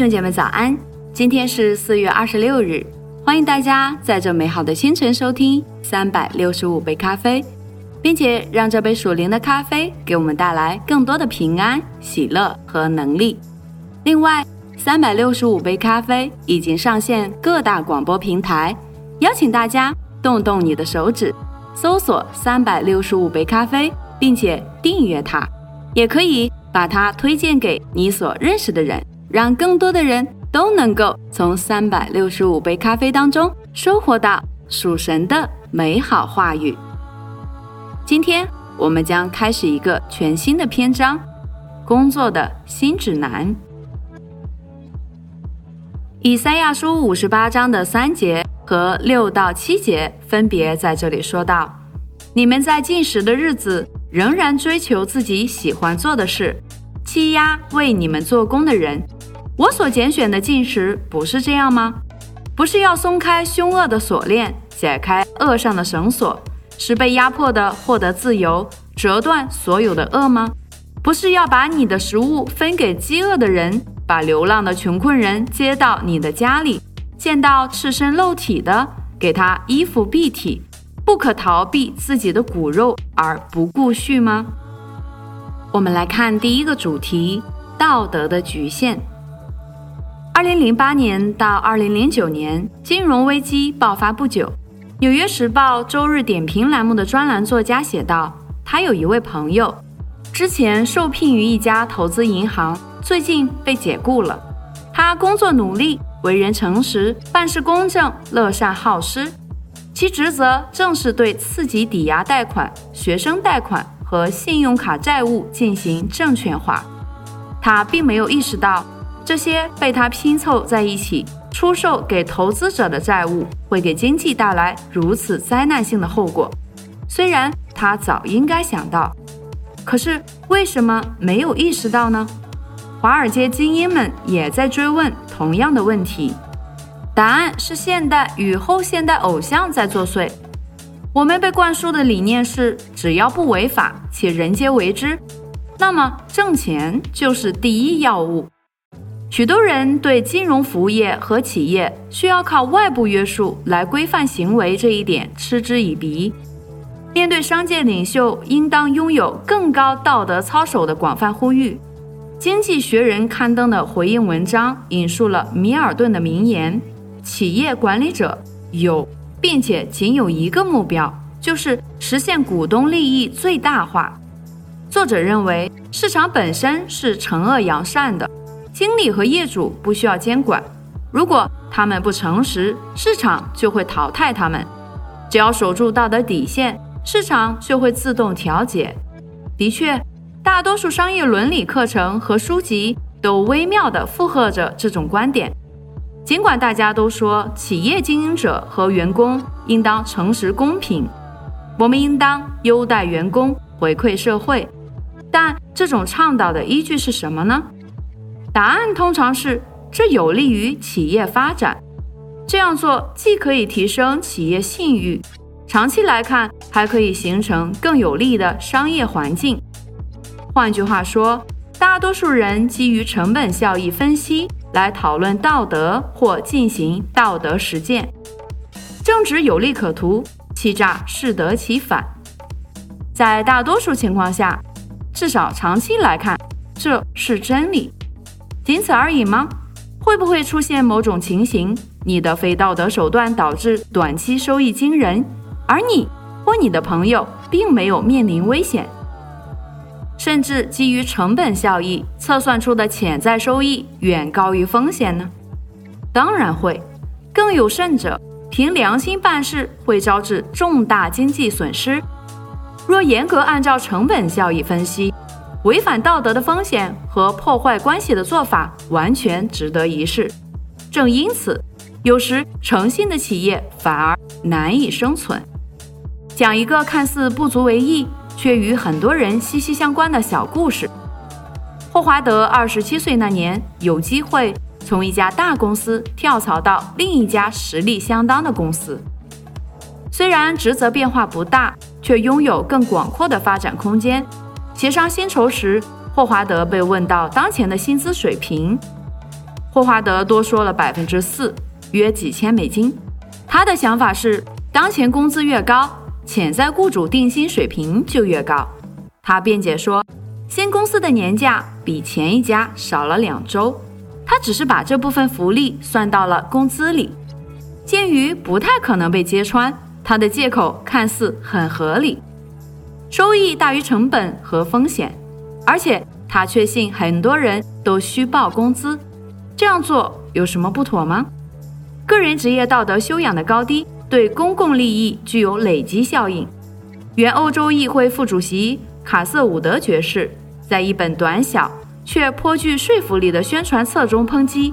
兄姐妹早安，今天是四月二十六日，欢迎大家在这美好的清晨收听三百六十五杯咖啡，并且让这杯属灵的咖啡给我们带来更多的平安、喜乐和能力。另外，三百六十五杯咖啡已经上线各大广播平台，邀请大家动动你的手指，搜索三百六十五杯咖啡，并且订阅它，也可以把它推荐给你所认识的人。让更多的人都能够从三百六十五杯咖啡当中收获到属神的美好话语。今天我们将开始一个全新的篇章——工作的新指南。以赛亚书五十八章的三节和六到七节分别在这里说到：“你们在进食的日子，仍然追求自己喜欢做的事，欺压为你们做工的人。”我所拣选的进食不是这样吗？不是要松开凶恶的锁链，解开恶上的绳索，使被压迫的获得自由，折断所有的恶吗？不是要把你的食物分给饥饿的人，把流浪的穷困人接到你的家里，见到赤身露体的，给他衣服蔽体，不可逃避自己的骨肉而不顾恤吗？我们来看第一个主题：道德的局限。二零零八年到二零零九年，金融危机爆发不久，《纽约时报》周日点评栏目的专栏作家写道：“他有一位朋友，之前受聘于一家投资银行，最近被解雇了。他工作努力，为人诚实，办事公正，乐善好施。其职责正是对次级抵押贷款、学生贷款和信用卡债务进行证券化。他并没有意识到。”这些被他拼凑在一起、出售给投资者的债务，会给经济带来如此灾难性的后果。虽然他早应该想到，可是为什么没有意识到呢？华尔街精英们也在追问同样的问题。答案是现代与后现代偶像在作祟。我们被灌输的理念是：只要不违法且人皆为之，那么挣钱就是第一要务。许多人对金融服务业和企业需要靠外部约束来规范行为这一点嗤之以鼻。面对商界领袖应当拥有更高道德操守的广泛呼吁，《经济学人》刊登的回应文章引述了米尔顿的名言：“企业管理者有，并且仅有一个目标，就是实现股东利益最大化。”作者认为，市场本身是惩恶扬善的。经理和业主不需要监管，如果他们不诚实，市场就会淘汰他们。只要守住道德底线，市场就会自动调节。的确，大多数商业伦理课程和书籍都微妙地附和着这种观点。尽管大家都说企业经营者和员工应当诚实公平，我们应当优待员工，回馈社会，但这种倡导的依据是什么呢？答案通常是这有利于企业发展，这样做既可以提升企业信誉，长期来看还可以形成更有利的商业环境。换句话说，大多数人基于成本效益分析来讨论道德或进行道德实践，正直有利可图，欺诈适得其反。在大多数情况下，至少长期来看，这是真理。仅此而已吗？会不会出现某种情形，你的非道德手段导致短期收益惊人，而你或你的朋友并没有面临危险，甚至基于成本效益测算出的潜在收益远高于风险呢？当然会。更有甚者，凭良心办事会招致重大经济损失。若严格按照成本效益分析。违反道德的风险和破坏关系的做法完全值得一试。正因此，有时诚信的企业反而难以生存。讲一个看似不足为意，却与很多人息息相关的小故事。霍华德二十七岁那年，有机会从一家大公司跳槽到另一家实力相当的公司。虽然职责变化不大，却拥有更广阔的发展空间。协商薪酬时，霍华德被问到当前的薪资水平。霍华德多说了百分之四，约几千美金。他的想法是，当前工资越高，潜在雇主定薪水平就越高。他辩解说，新公司的年假比前一家少了两周，他只是把这部分福利算到了工资里。鉴于不太可能被揭穿，他的借口看似很合理，收益大于成本和风险，而且他确信很多人都虚报工资，这样做有什么不妥吗？个人职业道德修养的高低对公共利益具有累积效应。原欧洲议会副主席卡瑟伍德爵士在一本短小却颇具说服力的宣传册中抨击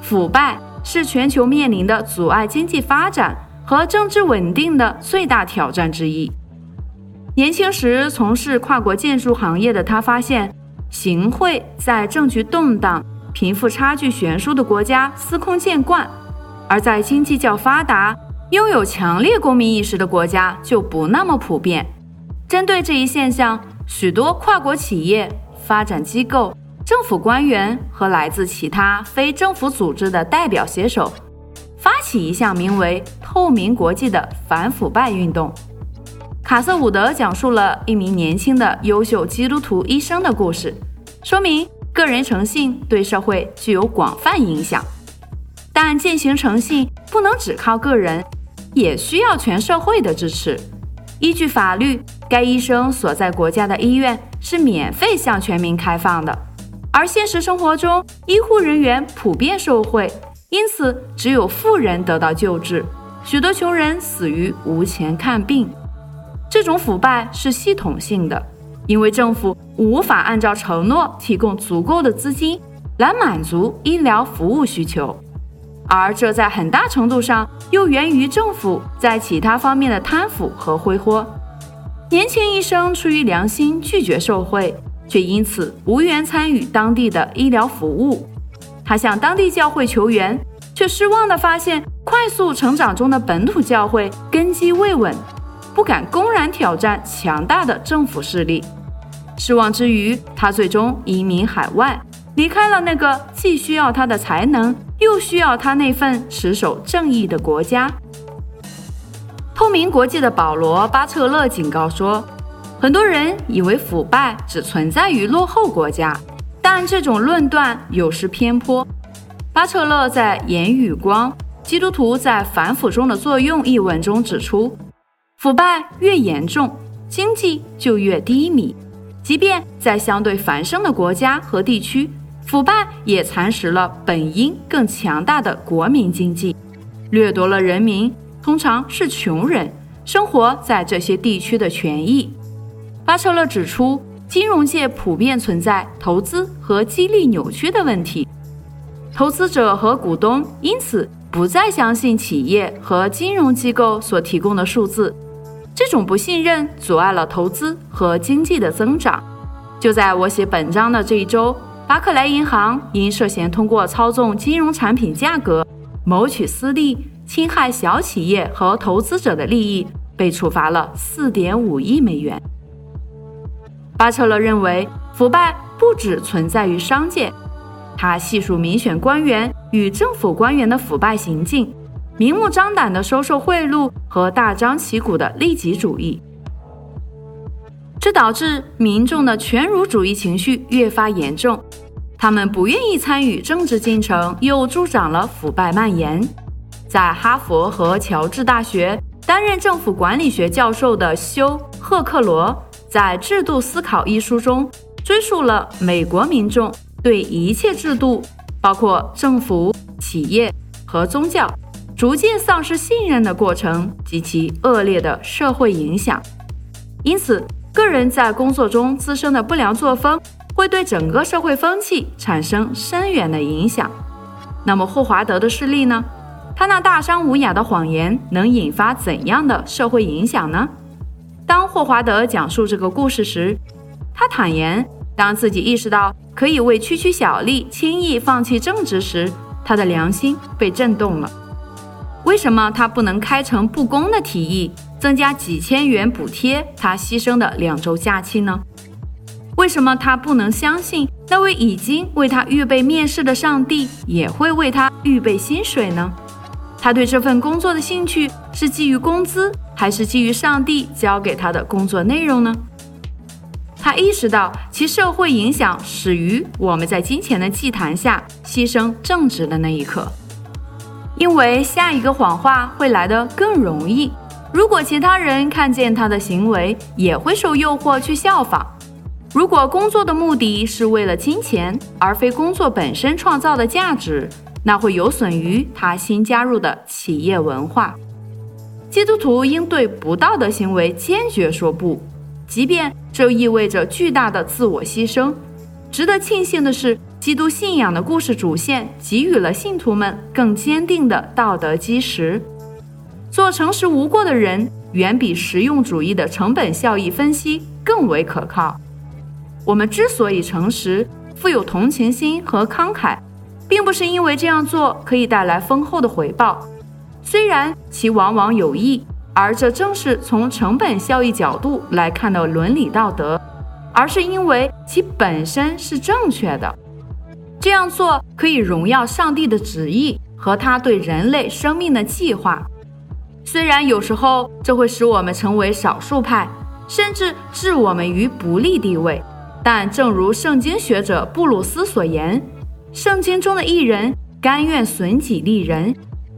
腐败。是全球面临的阻碍经济发展和政治稳定的最大挑战之一。年轻时从事跨国建筑行业的他发现，行贿在政局动荡、贫富差距悬殊的国家司空见惯，而在经济较发达、拥有强烈公民意识的国家就不那么普遍。针对这一现象，许多跨国企业、发展机构。政府官员和来自其他非政府组织的代表携手，发起一项名为“透明国际”的反腐败运动。卡瑟伍德讲述了一名年轻的优秀基督徒医生的故事，说明个人诚信对社会具有广泛影响。但践行诚信不能只靠个人，也需要全社会的支持。依据法律，该医生所在国家的医院是免费向全民开放的。而现实生活中，医护人员普遍受贿，因此只有富人得到救治，许多穷人死于无钱看病。这种腐败是系统性的，因为政府无法按照承诺提供足够的资金来满足医疗服务需求，而这在很大程度上又源于政府在其他方面的贪腐和挥霍。年轻医生出于良心拒绝受贿。却因此无缘参与当地的医疗服务。他向当地教会求援，却失望地发现，快速成长中的本土教会根基未稳，不敢公然挑战强大的政府势力。失望之余，他最终移民海外，离开了那个既需要他的才能，又需要他那份持守正义的国家。透明国际的保罗·巴彻勒警告说。很多人以为腐败只存在于落后国家，但这种论断有失偏颇。巴彻勒在《言语光：基督徒在反腐中的作用》一文中指出，腐败越严重，经济就越低迷。即便在相对繁盛的国家和地区，腐败也蚕食了本应更强大的国民经济，掠夺了人民（通常是穷人）生活在这些地区的权益。巴彻勒指出，金融界普遍存在投资和激励扭曲的问题，投资者和股东因此不再相信企业和金融机构所提供的数字。这种不信任阻碍了投资和经济的增长。就在我写本章的这一周，巴克莱银行因涉嫌通过操纵金融产品价格谋取私利、侵害小企业和投资者的利益，被处罚了4.5亿美元。巴彻勒认为，腐败不只存在于商界。他细数民选官员与政府官员的腐败行径，明目张胆的收受贿赂和大张旗鼓的利己主义，这导致民众的权儒主义情绪越发严重。他们不愿意参与政治进程，又助长了腐败蔓延。在哈佛和乔治大学担任政府管理学教授的休·赫克罗。在《制度思考》一书中，追溯了美国民众对一切制度，包括政府、企业和宗教，逐渐丧失信任的过程及其恶劣的社会影响。因此，个人在工作中滋生的不良作风，会对整个社会风气产生深远的影响。那么，霍华德的事例呢？他那大商无雅的谎言能引发怎样的社会影响呢？当霍华德讲述这个故事时，他坦言，当自己意识到可以为区区小利轻易放弃正直时，他的良心被震动了。为什么他不能开诚布公的提议增加几千元补贴他牺牲的两周假期呢？为什么他不能相信那位已经为他预备面试的上帝也会为他预备薪水呢？他对这份工作的兴趣是基于工资，还是基于上帝交给他的工作内容呢？他意识到其社会影响始于我们在金钱的祭坛下牺牲正直的那一刻，因为下一个谎话会来得更容易。如果其他人看见他的行为，也会受诱惑去效仿。如果工作的目的是为了金钱，而非工作本身创造的价值，那会有损于他新加入的企业文化。基督徒应对不道德行为坚决说不，即便这意味着巨大的自我牺牲。值得庆幸的是，基督信仰的故事主线给予了信徒们更坚定的道德基石。做诚实无过的人，远比实用主义的成本效益分析更为可靠。我们之所以诚实、富有同情心和慷慨，并不是因为这样做可以带来丰厚的回报，虽然其往往有益，而这正是从成本效益角度来看的伦理道德，而是因为其本身是正确的。这样做可以荣耀上帝的旨意和他对人类生命的计划。虽然有时候这会使我们成为少数派，甚至置我们于不利地位，但正如圣经学者布鲁斯所言，圣经中的艺人甘愿损己利人，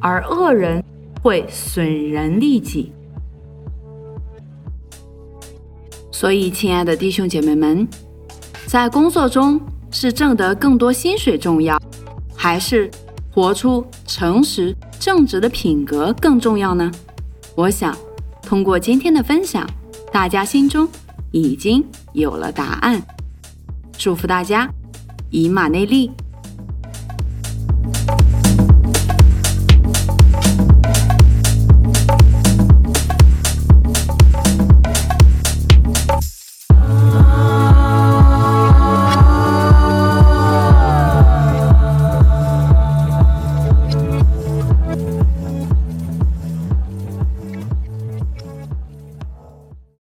而恶人会损人利己。所以，亲爱的弟兄姐妹们，在工作中是挣得更多薪水重要，还是活出诚实？正直的品格更重要呢？我想，通过今天的分享，大家心中已经有了答案。祝福大家，以马内利。